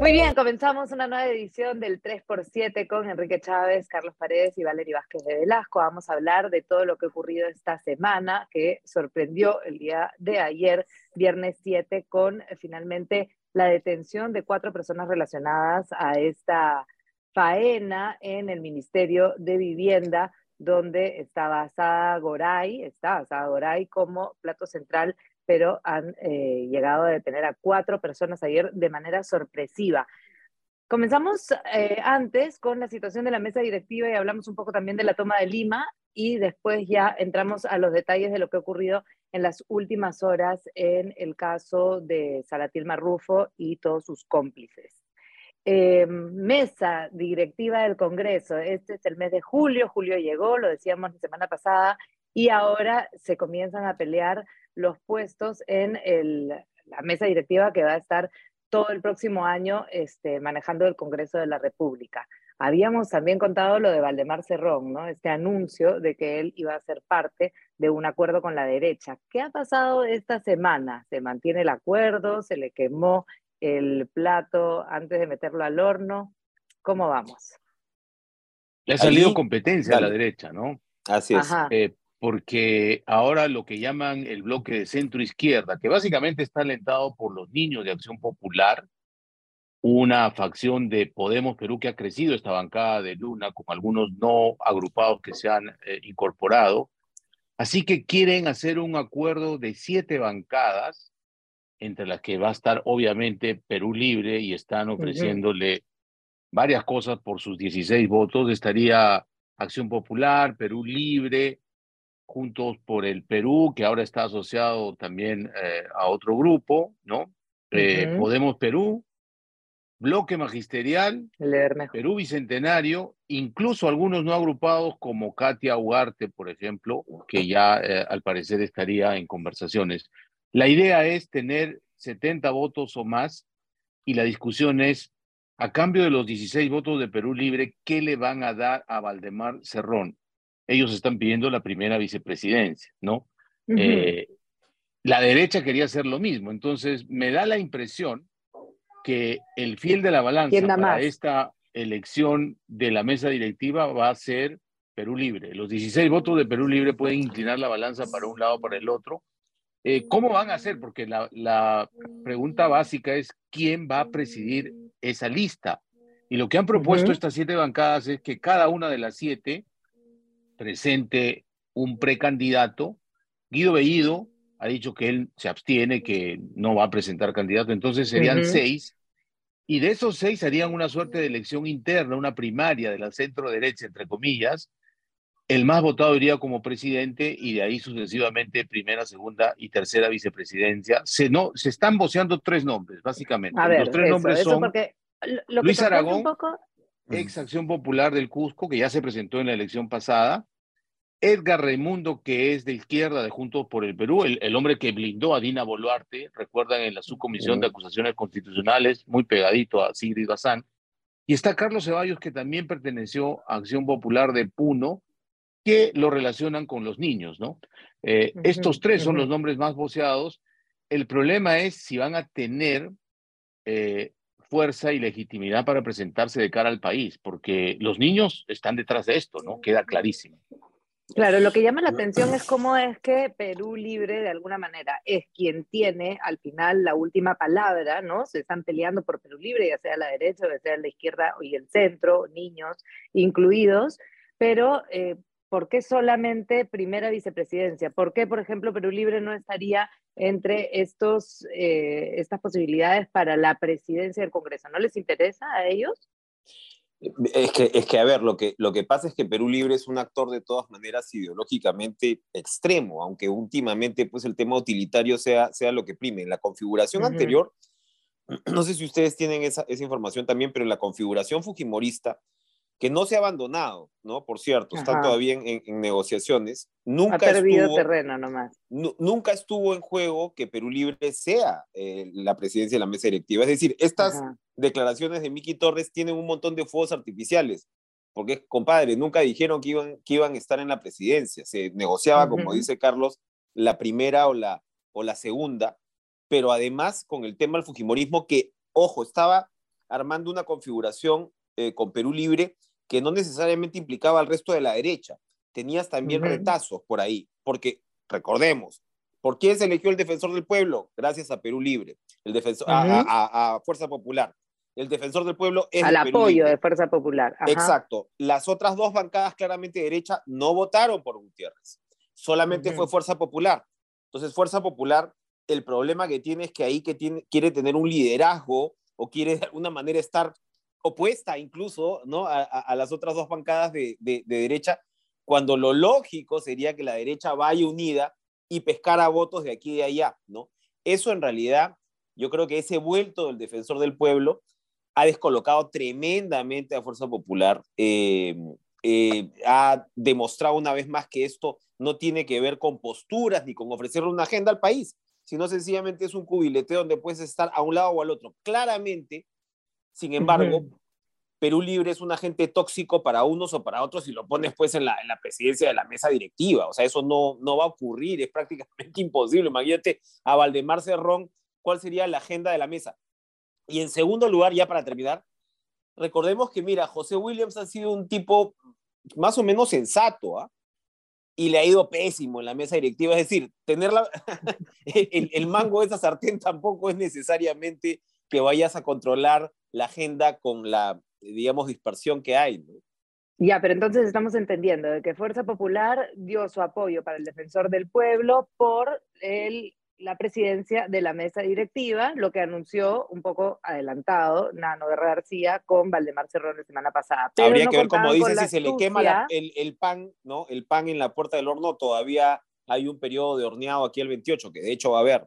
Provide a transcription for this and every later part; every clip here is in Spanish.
Muy bien, comenzamos una nueva edición del 3x7 con Enrique Chávez, Carlos Paredes y Valery Vázquez de Velasco. Vamos a hablar de todo lo que ha ocurrido esta semana, que sorprendió el día de ayer, viernes 7, con eh, finalmente la detención de cuatro personas relacionadas a esta faena en el Ministerio de Vivienda, donde estaba Sada Goray, está Sada Goray como plato central pero han eh, llegado a detener a cuatro personas ayer de manera sorpresiva. Comenzamos eh, antes con la situación de la mesa directiva y hablamos un poco también de la toma de Lima y después ya entramos a los detalles de lo que ha ocurrido en las últimas horas en el caso de Salatil Marrufo y todos sus cómplices. Eh, mesa directiva del Congreso, este es el mes de julio, julio llegó, lo decíamos la semana pasada, y ahora se comienzan a pelear los puestos en la mesa directiva que va a estar todo el próximo año este, manejando el Congreso de la República. Habíamos también contado lo de Valdemar Cerrón, ¿no? Este anuncio de que él iba a ser parte de un acuerdo con la derecha. ¿Qué ha pasado esta semana? ¿Se mantiene el acuerdo? ¿Se le quemó el plato antes de meterlo al horno? ¿Cómo vamos? Le ha salido competencia a la derecha, ¿no? Así es. Eh, porque ahora lo que llaman el bloque de centro izquierda, que básicamente está alentado por los niños de Acción Popular, una facción de Podemos Perú que ha crecido esta bancada de Luna con algunos no agrupados que se han eh, incorporado. Así que quieren hacer un acuerdo de siete bancadas, entre las que va a estar obviamente Perú Libre y están ofreciéndole varias cosas por sus 16 votos. Estaría Acción Popular, Perú Libre, Juntos por el Perú, que ahora está asociado también eh, a otro grupo, ¿no? Eh, Podemos Perú, Bloque Magisterial, Perú Bicentenario, incluso algunos no agrupados como Katia Ugarte, por ejemplo, que ya eh, al parecer estaría en conversaciones. La idea es tener 70 votos o más y la discusión es, a cambio de los 16 votos de Perú Libre, ¿qué le van a dar a Valdemar Cerrón? Ellos están pidiendo la primera vicepresidencia, ¿no? Eh, la derecha quería hacer lo mismo, entonces me da la impresión que el fiel de la balanza para esta elección de la mesa directiva va a ser Perú Libre. Los 16 votos de Perú Libre pueden inclinar la balanza para un lado o para el otro. Eh, ¿Cómo van a hacer? Porque la, la, pregunta básica es quién va a presidir esa lista. Y lo que han propuesto estas siete bancadas es que cada una de las siete presente un precandidato. Guido Bellido ha dicho que él se abstiene, que no va a presentar candidato, entonces serían seis. Y de esos seis harían una suerte de elección interna, una primaria de la centro derecha, entre comillas. El más votado iría como presidente y de ahí sucesivamente primera, segunda y tercera vicepresidencia. Se, no, se están voceando tres nombres, básicamente. Los tres nombres son Luis Aragón, ex Acción Popular del Cusco, que ya se presentó en la elección pasada, Edgar Raimundo, que es de izquierda de Juntos por el Perú, el, hombre que blindó a Dina Boluarte, recuerdan en la subcomisión de acusaciones constitucionales, muy pegadito a Sigrid Bazán. Y está Carlos Ceballos, que también perteneció a Acción Popular de Puno, que lo relacionan con los niños, ¿no? Eh, estos tres son los nombres más voceados. El problema es si van a tener eh, fuerza y legitimidad para presentarse de cara al país, porque los niños están detrás de esto, ¿no? Queda clarísimo. Claro, lo que llama la atención es cómo es que Perú Libre, de alguna manera, es quien tiene al final la última palabra, ¿no? Se están peleando por Perú Libre, ya sea la derecha, ya sea la izquierda y el centro, niños incluidos, pero eh, ¿por qué solamente primera vicepresidencia? ¿Por qué, por ejemplo, Perú Libre no estaría entre estos, eh, estas posibilidades para la presidencia del Congreso? ¿No les interesa a ellos? Es que, es que, a ver, lo que, lo que pasa es que Perú Libre es un actor de todas maneras ideológicamente extremo, aunque últimamente pues el tema utilitario sea, sea lo que prime. En la configuración anterior, no sé si ustedes tienen esa, esa, información también, pero en la configuración fujimorista, que no se ha abandonado, ¿no? Por cierto, está todavía en, negociaciones. Nunca ha perdido terreno nomás. nunca estuvo en juego que Perú Libre sea eh, la presidencia de la mesa directiva. Es decir, estas declaraciones de Miki Torres tienen un montón de fuegos artificiales, porque, compadre, nunca dijeron que iban, que iban a estar en la presidencia. Se negociaba, como dice Carlos, la primera o la, o la segunda, pero además con el tema del Fujimorismo que, ojo, estaba armando una configuración eh, con Perú Libre que no necesariamente implicaba al resto de la derecha. Tenías también retazos por ahí, porque recordemos, ¿por qué se eligió el defensor del pueblo? Gracias a Perú Libre, el defensor, a, Fuerza Popular. El defensor del pueblo es al apoyo de Fuerza Popular. Exacto. Las otras dos bancadas claramente de derecha no votaron por Gutiérrez. Solamente fue Fuerza Popular. Entonces, Fuerza Popular, el problema que tiene es que ahí que tiene, quiere tener un liderazgo o quiere de alguna manera estar opuesta incluso ¿no? a, las otras dos bancadas de, derecha, cuando lo lógico sería que la derecha vaya unida y pescara votos de aquí y de allá, ¿no? Eso en realidad, yo creo que ese vuelto del defensor del pueblo ha descolocado tremendamente a Fuerza Popular, eh, eh, ha demostrado una vez más que esto no tiene que ver con posturas ni con ofrecerle una agenda al país, sino sencillamente es un cubilete donde puedes estar a un lado o al otro. Claramente, sin embargo, Perú Libre es un agente tóxico para unos o para otros y lo pones pues en la, en la presidencia de la mesa directiva. O sea, eso no, no va a ocurrir, es prácticamente imposible. Imagínate a Valdemar Cerrón, ¿cuál sería la agenda de la mesa? Y en segundo lugar, ya para terminar, recordemos que, mira, José Williams ha sido un tipo más o menos sensato, ¿ah? Y le ha ido pésimo en la mesa directiva. Es decir, tener el, el mango de esa sartén tampoco es necesariamente que vayas a controlar la agenda con la, digamos, dispersión que hay. Ya, pero entonces estamos entendiendo de que Fuerza Popular dio su apoyo para el defensor del pueblo por el, la presidencia de la mesa directiva, lo que anunció un poco adelantado Nano Guerra García con Valdemar Cerrón la semana pasada. Habría que ver, como dice, si se le quema el, el, pan, ¿no? El pan en la puerta del horno, todavía hay un periodo de horneado aquí el 28, que de hecho va a haber.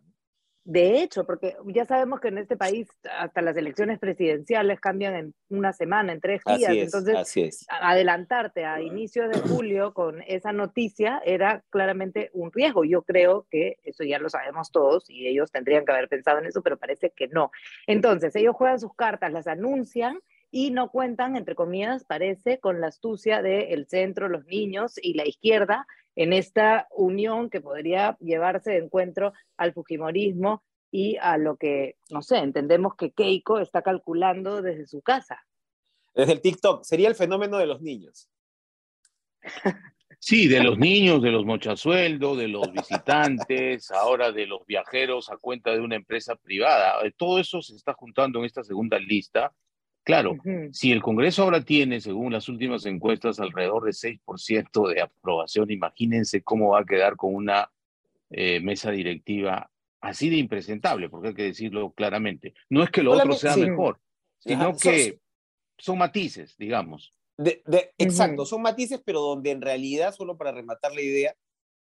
De hecho, porque ya sabemos que en este país hasta las elecciones presidenciales cambian en una semana, en tres días. Entonces, adelantarte a inicios de julio con esa noticia era claramente un riesgo. Yo creo que eso ya lo sabemos todos y ellos tendrían que haber pensado en eso, pero parece que no. Entonces, ellos juegan sus cartas, las anuncian y no cuentan, entre comillas, parece, con la astucia del centro, los niños y la izquierda en esta unión que podría llevarse de encuentro al Fujimorismo y a lo que, no sé, entendemos que Keiko está calculando desde su casa. Desde el TikTok, sería el fenómeno de los niños. Sí, de los niños, de los mochasueldos, de los visitantes, ahora de los viajeros a cuenta de una empresa privada. Todo eso se está juntando en esta segunda lista Claro, si el Congreso ahora tiene, según las últimas encuestas, alrededor de 6% de aprobación, imagínense cómo va a quedar con una eh, mesa directiva así de impresentable, porque hay que decirlo claramente. No es que lo otro sea mejor, sino que son matices, digamos. De, exacto, son matices, pero donde en realidad, solo para rematar la idea,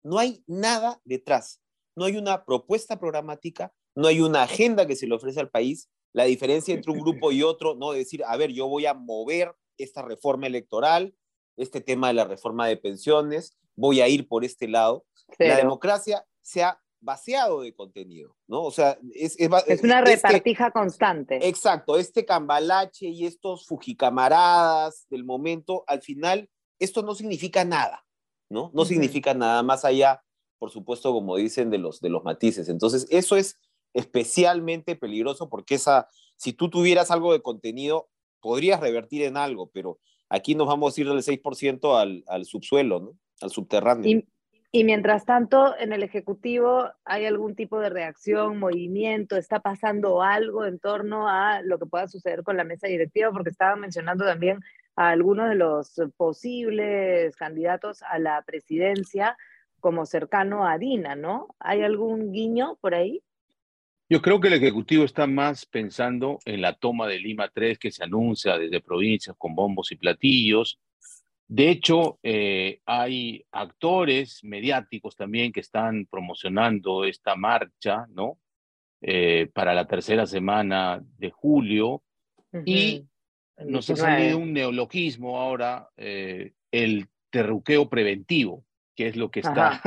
no hay nada detrás. No hay una propuesta programática, no hay una agenda que se le ofrece al país, la diferencia entre un grupo y otro, ¿no? decir, a ver, yo voy a mover esta reforma electoral, este tema de la reforma de pensiones, voy a ir por este lado. La democracia se ha vaciado de contenido, ¿no? O sea, es, es, una repartija constante. Exacto, este cambalache y estos fujicamaradas del momento, al final, esto no significa nada, ¿no? No significa nada más allá, por supuesto, como dicen, de los, de los matices. Entonces, eso es especialmente peligroso porque esa, si tú tuvieras algo de contenido, podrías revertir en algo, pero aquí nos vamos a ir del 6% al, al subsuelo, ¿no? Al subterráneo. Y, mientras tanto, en el Ejecutivo, ¿hay algún tipo de reacción, movimiento? ¿Está pasando algo en torno a lo que pueda suceder con la mesa directiva? Porque estaban mencionando también a algunos de los posibles candidatos a la presidencia como cercano a Dina, ¿no? ¿Hay algún guiño por ahí? Yo creo que el Ejecutivo está más pensando en la toma de Lima 3 que se anuncia desde provincias con bombos y platillos. De hecho, eh, hay actores mediáticos también que están promocionando esta marcha, ¿no? Eh, para la tercera semana de julio. Y nos ha salido un neologismo ahora, eh, el terruqueo preventivo, que es lo que está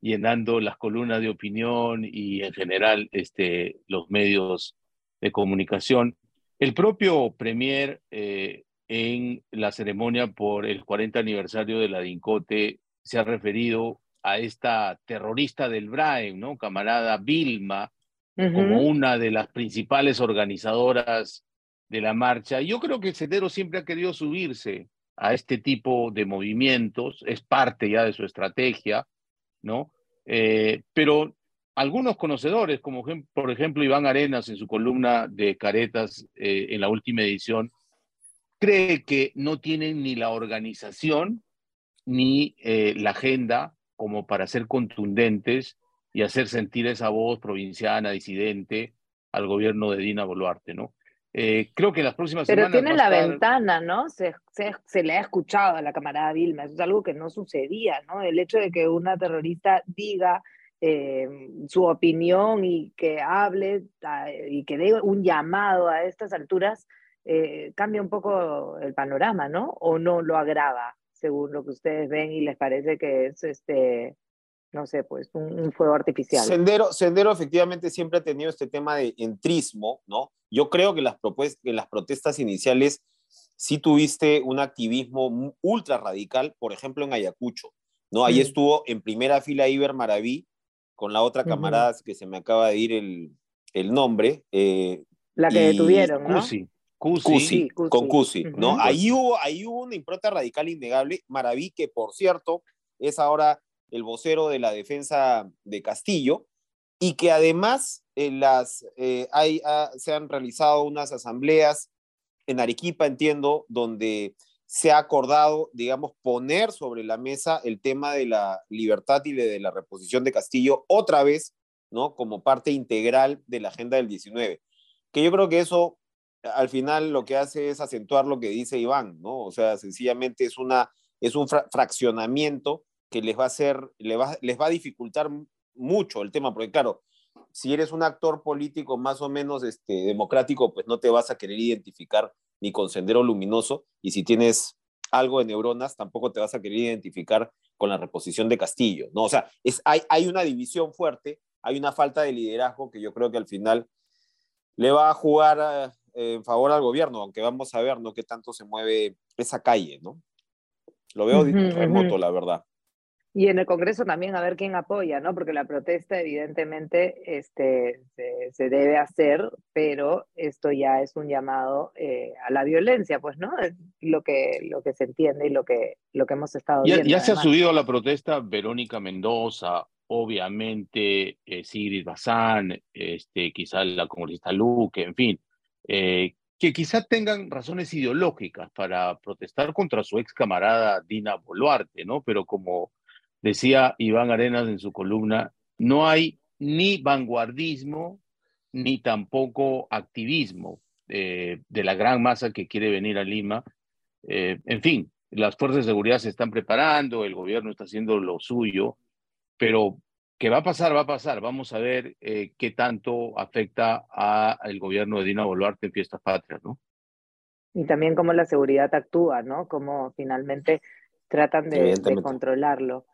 llenando las columnas de opinión y en general este, los medios de comunicación. El propio Premier eh, en la ceremonia por el 40 aniversario de la DINCOTE se ha referido a esta terrorista del Brain, ¿no? Camarada Vilma, como una de las principales organizadoras de la marcha. Yo creo que Sendero siempre ha querido subirse a este tipo de movimientos, es parte ya de su estrategia, ¿no? Eh, pero algunos conocedores, como por ejemplo Iván Arenas en su columna de Caretas eh, en la última edición, cree que no tienen ni la organización ni eh, la agenda como para ser contundentes y hacer sentir esa voz provinciana, disidente, al gobierno de Dina Boluarte, ¿no? Eh, creo que en las próximas Pero semanas. Pero tiene la ventana, ¿no? Se, se, le ha escuchado a la camarada Vilma, eso es algo que no sucedía, ¿no? El hecho de que una terrorista diga eh, su opinión y que hable y que dé un llamado a estas alturas, eh, cambia un poco el panorama, ¿no? O no lo agrava, según lo que ustedes ven y les parece que es este no sé, pues un, fuego artificial. Sendero, Sendero efectivamente siempre ha tenido este tema de entrismo, ¿no? Yo creo que las, que las protestas iniciales sí tuviste un activismo ultra radical, por ejemplo en Ayacucho, ¿no? Ahí mm. estuvo en primera fila Iber Maraví, con la otra camarada que se me acaba de ir el, el nombre. Eh, la que detuvieron, ¿no? Cusi. Cusi, con Cusi, ¿no? ahí, hubo, ahí hubo una impronta radical innegable. Maraví, que por cierto es ahora el vocero de la defensa de Castillo, y que además eh, eh, ah, se han realizado unas asambleas en Arequipa, entiendo, donde se ha acordado, digamos, poner sobre la mesa el tema de la libertad y de la reposición de Castillo otra vez, ¿no? Como parte integral de la agenda del 19. Que yo creo que eso al final lo que hace es acentuar lo que dice Iván, ¿no? O sea, sencillamente es, una, es un fraccionamiento que les va a hacer, les va, les va a dificultar mucho el tema, porque claro, si eres un actor político más o menos este, democrático, pues no te vas a querer identificar ni con Sendero Luminoso, y si tienes algo de neuronas, tampoco te vas a querer identificar con la reposición de Castillo, ¿no? O sea, es, hay, hay una división fuerte, hay una falta de liderazgo que yo creo que al final le va a jugar eh, en favor al gobierno, aunque vamos a ver, ¿no? Qué tanto se mueve esa calle, ¿no? Lo veo remoto, la verdad. Y en el Congreso también a ver quién apoya, ¿no? Porque la protesta evidentemente este, se, debe hacer, pero esto ya es un llamado eh, a la violencia, pues, ¿no? Es lo que, lo que se entiende y lo que, lo que hemos estado ya, viendo. Ya se ha subido a la protesta Verónica Mendoza, obviamente eh, Sigrid Bazán, este, quizá la congresista Luque, en fin, eh, que quizá tengan razones ideológicas para protestar contra su ex camarada Dina Boluarte, ¿no? Pero como decía Iván Arenas en su columna, no hay ni vanguardismo ni tampoco activismo eh, de la gran masa que quiere venir a Lima. Eh, en fin, las fuerzas de seguridad se están preparando, el gobierno está haciendo lo suyo, pero que va a pasar, va a pasar. Vamos a ver eh, qué tanto afecta al gobierno de Dina Boluarte en Fiestas Patrias, ¿no? Y también cómo la seguridad actúa, ¿no? Cómo finalmente tratan de controlarlo.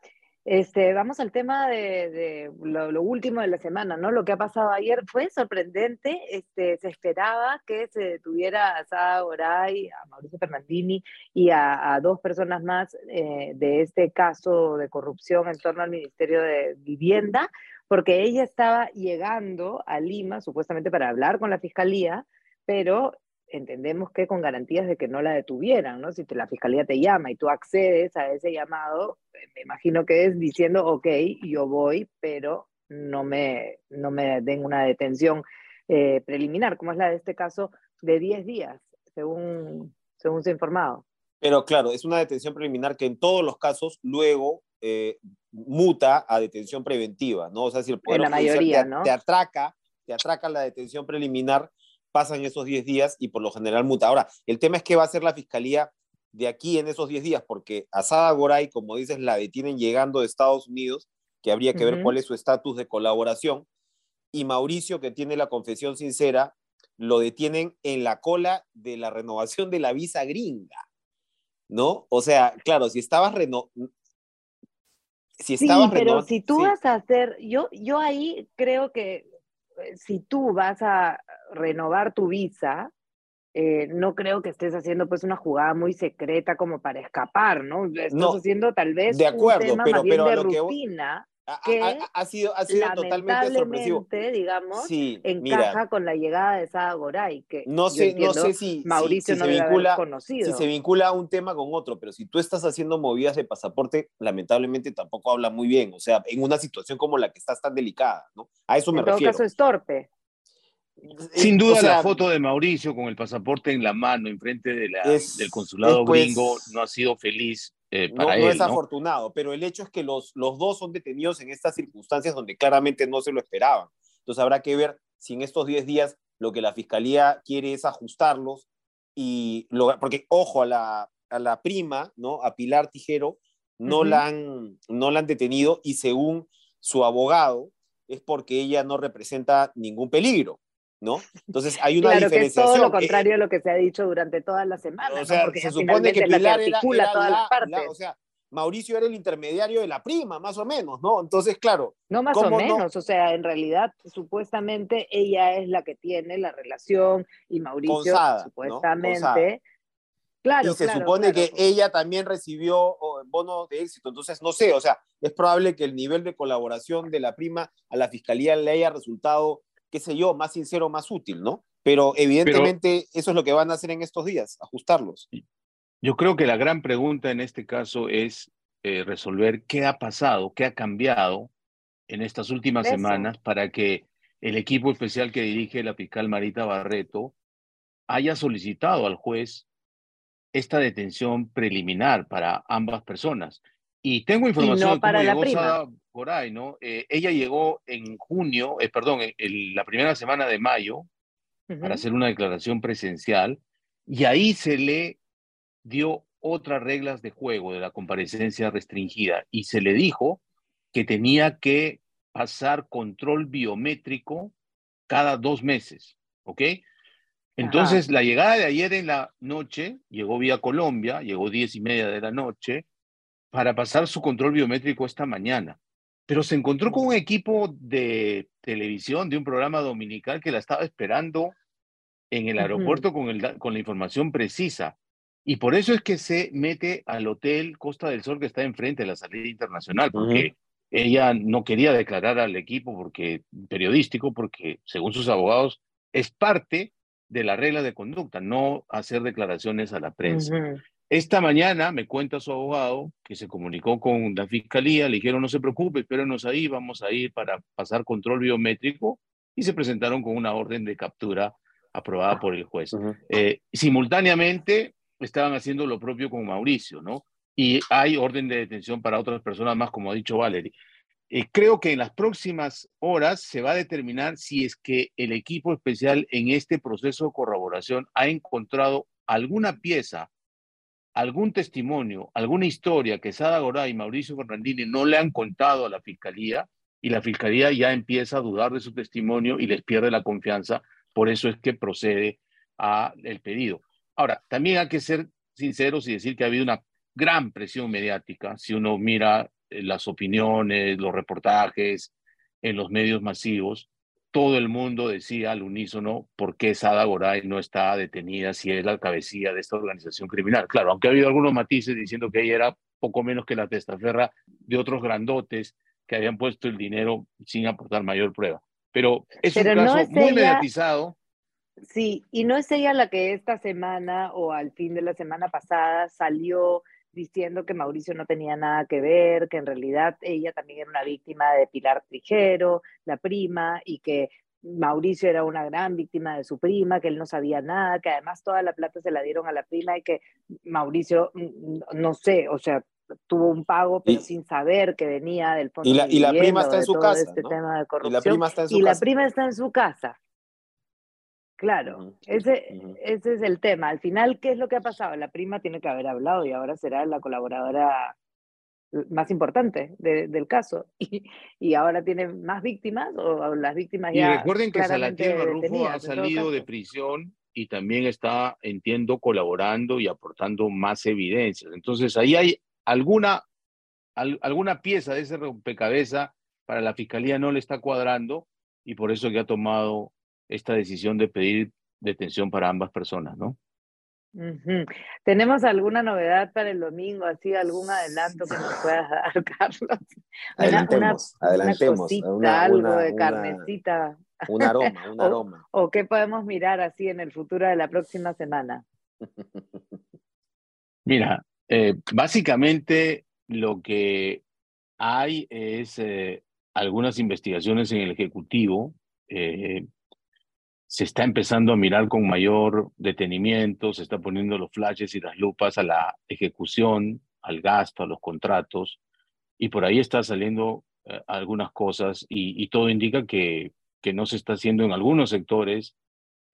Este, vamos al tema de, lo, último de la semana, ¿no? Lo que ha pasado ayer fue sorprendente. Este, se esperaba que se detuviera a Sada Goray, a Mauricio Fernandini y a, dos personas más eh, de este caso de corrupción en torno al Ministerio de Vivienda, porque ella estaba llegando a Lima supuestamente para hablar con la fiscalía, pero entendemos que con garantías de que no la detuvieran, ¿no? Si te, la fiscalía te llama y tú accedes a ese llamado, eh, me imagino que es diciendo, ok, yo voy, pero no me, no me den una detención eh, preliminar, como es la de este caso de 10 días, según, según se ha informado. Pero claro, es una detención preliminar que en todos los casos luego eh, muta a detención preventiva, ¿no? O sea, si el Poder la mayoría, ¿no? te atraca, te atraca la detención preliminar, pasan esos 10 días y por lo general muta. Ahora, el tema es qué va a hacer la fiscalía de aquí en esos 10 días, porque Asada Goray, como dices, la detienen llegando de Estados Unidos, que habría que ver cuál es su estatus de colaboración, y Mauricio, que tiene la confesión sincera, lo detienen en la cola de la renovación de la visa gringa, ¿no? O sea, claro, si estabas reno... Si estabas sí, pero si tú vas a hacer, yo, yo ahí creo que eh, si tú vas a renovar tu visa, eh, no creo que estés haciendo pues una jugada muy secreta como para escapar, ¿no? Estás haciendo tal vez de acuerdo, un tema pero, más bien de rutina. que ha, sido, ha sido totalmente sorpresivo. digamos, encaja con la llegada de Sada Goray, que no sé, no sé si, Mauricio no se vincula, conocido. si se vincula a un tema con otro, pero si tú estás haciendo movidas de pasaporte, lamentablemente tampoco habla muy bien, o sea, en una situación como la que estás tan delicada, ¿no? A eso me refiero. En todo caso es torpe. Sin duda la foto de Mauricio con el pasaporte en la mano, enfrente de la, del consulado pues, gringo, no ha sido feliz eh, para no, no es afortunado, pero el hecho es que los, los dos son detenidos en estas circunstancias donde claramente no se lo esperaban. Entonces habrá que ver si en estos 10 días lo que la fiscalía quiere es ajustarlos y lo, porque ojo a la, a la prima, ¿no? A Pilar Tijero no la han no la han detenido y según su abogado es porque ella no representa ningún peligro. ¿No? Entonces hay una claro, diferenciación. Que es todo lo contrario a lo que se ha dicho durante toda la semana. O sea, Porque se supone que Pilar era, o sea, Mauricio era el intermediario de la prima, más o menos, ¿no? Entonces, claro. No más o menos, o sea, en realidad, supuestamente ella es la que tiene la relación y Mauricio, supuestamente. Claro, y se supone que ella también recibió bono de éxito. Entonces, no sé, o sea, es probable que el nivel de colaboración de la prima a la fiscalía le haya resultado qué sé yo, más sincero, más útil, ¿no? Pero evidentemente eso es lo que van a hacer en estos días, ajustarlos. Yo creo que la gran pregunta en este caso es eh, resolver qué ha pasado, qué ha cambiado en estas últimas semanas para que el equipo especial que dirige la fiscal Marita Barreto haya solicitado al juez esta detención preliminar para ambas personas. Y tengo información no para la prima por ahí, ¿no? Eh, ella llegó en junio, eh, perdón, en, la primera semana de mayo para hacer una declaración presencial y ahí se le dio otras reglas de juego de la comparecencia restringida y se le dijo que tenía que pasar control biométrico cada dos meses, ¿ok? Entonces, la llegada de ayer en la noche, llegó vía Colombia, llegó diez y media de la noche, para pasar su control biométrico esta mañana. Pero se encontró con un equipo de televisión, de un programa dominical que la estaba esperando en el aeropuerto con, el, con la información precisa. Y por eso es que se mete al hotel Costa del Sol que está enfrente de la salida internacional, porque ella no quería declarar al equipo porque, periodístico, porque según sus abogados es parte de la regla de conducta, no hacer declaraciones a la prensa. Esta mañana me cuenta su abogado que se comunicó con la fiscalía, le dijeron no se preocupe, espérenos ahí, vamos a ir para pasar control biométrico y se presentaron con una orden de captura aprobada por el juez. Eh, simultáneamente estaban haciendo lo propio con Mauricio, ¿no? Y hay orden de detención para otras personas más, como ha dicho Valerie. Eh, creo que en las próximas horas se va a determinar si es que el equipo especial en este proceso de corroboración ha encontrado alguna pieza algún testimonio, alguna historia que Sada Goray y Mauricio Fernandini no le han contado a la fiscalía y la fiscalía ya empieza a dudar de su testimonio y les pierde la confianza, por eso es que procede a el pedido. Ahora, también hay que ser sinceros y decir que ha habido una gran presión mediática, si uno mira eh, las opiniones, los reportajes en los medios masivos, todo el mundo decía al unísono por qué Sada Goray no está detenida si es la cabecilla de esta organización criminal. Claro, aunque ha habido algunos matices diciendo que ella era poco menos que la testaferra de otros grandotes que habían puesto el dinero sin aportar mayor prueba. Pero es un caso muy mediatizado. Sí, y no es ella la que esta semana o al fin de la semana pasada salió diciendo que Mauricio no tenía nada que ver, que en realidad ella también era una víctima de Pilar Trijero, la prima, y que Mauricio era una gran víctima de su prima, que él no sabía nada, que además toda la plata se la dieron a la prima y que Mauricio, mm, no sé, o sea, tuvo un pago, pero sin saber que venía del fondo. Y la, y la prima está en su casa. Este tema de corrupción. Y la prima está en su y la prima está en su casa. Claro, ese, ese es el tema. Al final, ¿qué es lo que ha pasado? La prima tiene que haber hablado y ahora será la colaboradora más importante del caso. Y, y, ahora tiene más víctimas o, las víctimas ya. Y recuerden que Salatiel Barrufo ha salido de prisión y también está, entiendo, colaborando y aportando más evidencias. Entonces, ahí hay alguna, alguna pieza de ese rompecabezas para la fiscalía no le está cuadrando y por eso que ha tomado esta decisión de pedir detención para ambas personas, ¿no? ¿Tenemos alguna novedad para el domingo, así algún adelanto que nos puedas dar, Carlos? Adelantemos, adelantemos. algo de carnecita. Un aroma, un aroma. O, qué podemos mirar así en el futuro de la próxima semana? Mira, eh, básicamente lo que hay es eh, algunas investigaciones en el Ejecutivo. Eh, se está empezando a mirar con mayor detenimiento, se está poniendo los flashes y las lupas a la ejecución, al gasto, a los contratos, y por ahí está saliendo eh, algunas cosas y, todo indica que, que no se está haciendo en algunos sectores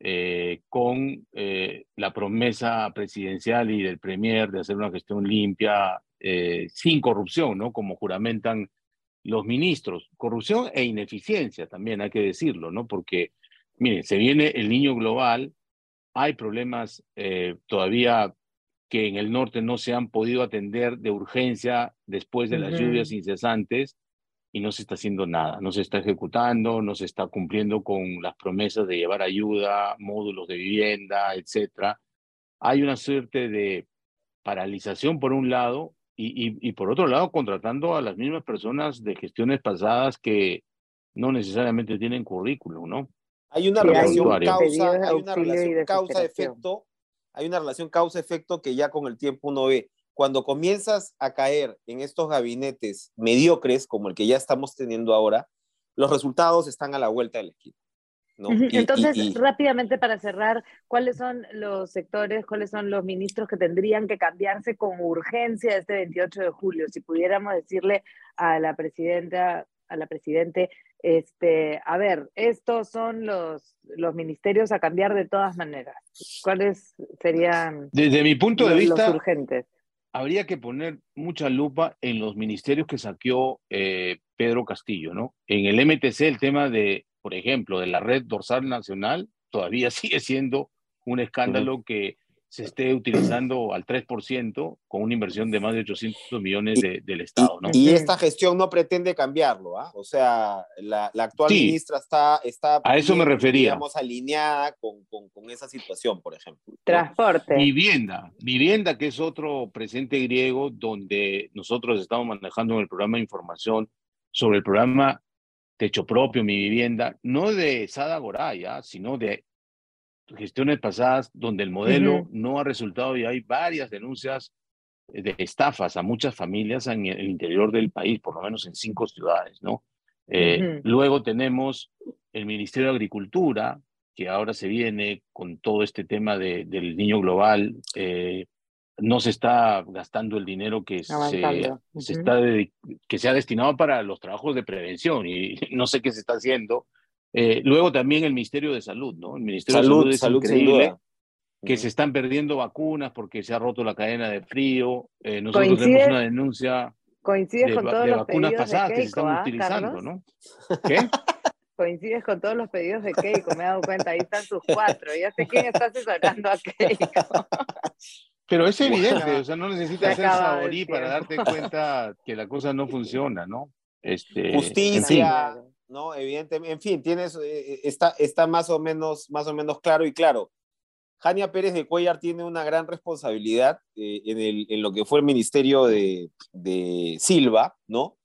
eh, con eh, la promesa presidencial y del Premier de hacer una gestión limpia, sin corrupción, ¿no? Como juramentan los ministros. Corrupción e ineficiencia también, hay que decirlo, ¿no? Porque Mire, se viene el niño global, hay problemas eh, todavía que en el norte no se han podido atender de urgencia después de las lluvias incesantes y no se está haciendo nada, no se está ejecutando, no se está cumpliendo con las promesas de llevar ayuda, módulos de vivienda, etc. Hay una suerte de paralización por un lado y, y por otro lado contratando a las mismas personas de gestiones pasadas que no necesariamente tienen currículum, ¿no? Hay una relación causa, hay una relación causa-efecto, hay una relación causa-efecto que ya con el tiempo uno ve. Cuando comienzas a caer en estos gabinetes mediocres, como el que ya estamos teniendo ahora, los resultados están a la vuelta de la esquina. Entonces, rápidamente para cerrar, ¿cuáles son los sectores, cuáles son los ministros que tendrían que cambiarse con urgencia este 28 de julio? Si pudiéramos decirle a la presidenta, a la presidente, este, a ver, estos son los, los ministerios a cambiar de todas maneras. ¿Cuáles serían Desde mi punto de vista, urgentes? Habría que poner mucha lupa en los ministerios que saqueó eh, Pedro Castillo, ¿no? En el MTC el tema de, por ejemplo, de la red dorsal nacional todavía sigue siendo un escándalo que se esté utilizando al 3% con una inversión de más de 800 millones del Estado. ¿no? Y, esta gestión no pretende cambiarlo, ¿ah? O sea, la, actual ministra está, está... A eso me refería. Digamos, alineada con, con, esa situación, por ejemplo. Transporte. Vivienda. Vivienda, que es otro presente griego donde nosotros estamos manejando en el programa de información sobre el programa Techo Propio, Mi Vivienda, no de Sada Goraya, sino de gestiones pasadas donde el modelo no ha resultado y hay varias denuncias de estafas a muchas familias en el interior del país, por lo menos en cinco ciudades, ¿no? Eh, luego tenemos el Ministerio de Agricultura, que ahora se viene con todo este tema de, del niño global. Eh, no se está gastando el dinero que, se, se, está que se ha destinado para los trabajos de prevención y no sé qué se está haciendo eh, luego también el Ministerio de Salud, ¿no? El Ministerio de Salud es salud increíble, que se están perdiendo vacunas porque se ha roto la cadena de frío. Eh, nosotros tenemos una denuncia coincides con todos los vacunas pasadas de que se están ¿ah, utilizando, ¿no? ¿Qué? Coincides con todos los pedidos de Keiko, me he dado cuenta, ahí están sus cuatro, ya sé quién está asesorando a Keiko. Pero es evidente, o sea, no necesitas ser saborí para darte cuenta que la cosa no funciona, ¿no? Este, Justicia, ¿no? Evidentemente, en fin, tienes, eh, eh, está, está más, o menos, más o menos claro y claro. Jania Pérez de Cuellar tiene una gran responsabilidad eh, en, el, en, lo que fue el ministerio de, de Silva, ¿no?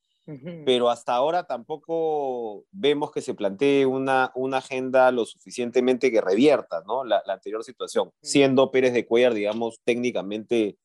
Pero hasta ahora tampoco vemos que se plantee una, una agenda lo suficientemente que revierta, ¿no? La, la anterior situación, siendo Pérez de Cuellar, digamos, técnicamente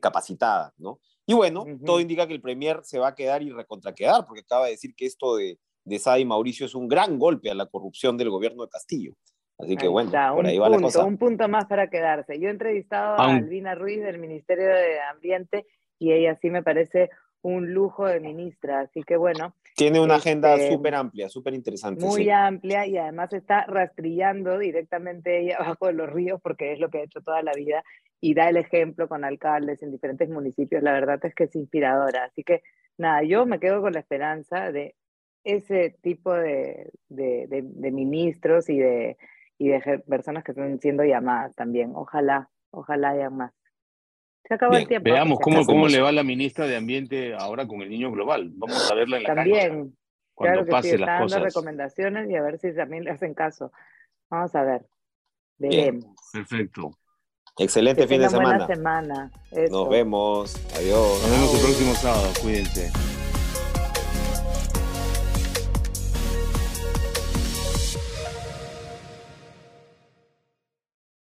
capacitada, ¿no? Y bueno, todo indica que el Premier se va a quedar y recontraquedar, porque acaba de decir que esto de, de Sá y Mauricio es un gran golpe a la corrupción del gobierno de Castillo. Así que bueno, por ahí va la cosa. Un punto más para quedarse. Yo he entrevistado a Albina Ruiz del Ministerio de Ambiente y ella sí me parece un lujo de ministra, así que bueno. Tiene una agenda este, súper amplia, súper interesante. Muy amplia y además está rastrillando directamente ella abajo de los ríos porque es lo que ha hecho toda la vida y da el ejemplo con alcaldes en diferentes municipios. La verdad es que es inspiradora. Así que nada, yo me quedo con la esperanza de ese tipo de, de, ministros y de, y de personas que están siendo llamadas también. Ojalá, ojalá haya más. Se acabó el tiempo. Veamos cómo, cómo le va la ministra de Ambiente ahora con el niño global. Vamos a verla en la También, cuando claro que sí, está dando recomendaciones y a ver si también le hacen caso. Vamos a ver. Veremos. perfecto. Excelente Que fin de tengan buena semana. semana. Eso. Nos vemos. Adiós. Nos vemos el próximo sábado. Cuídense.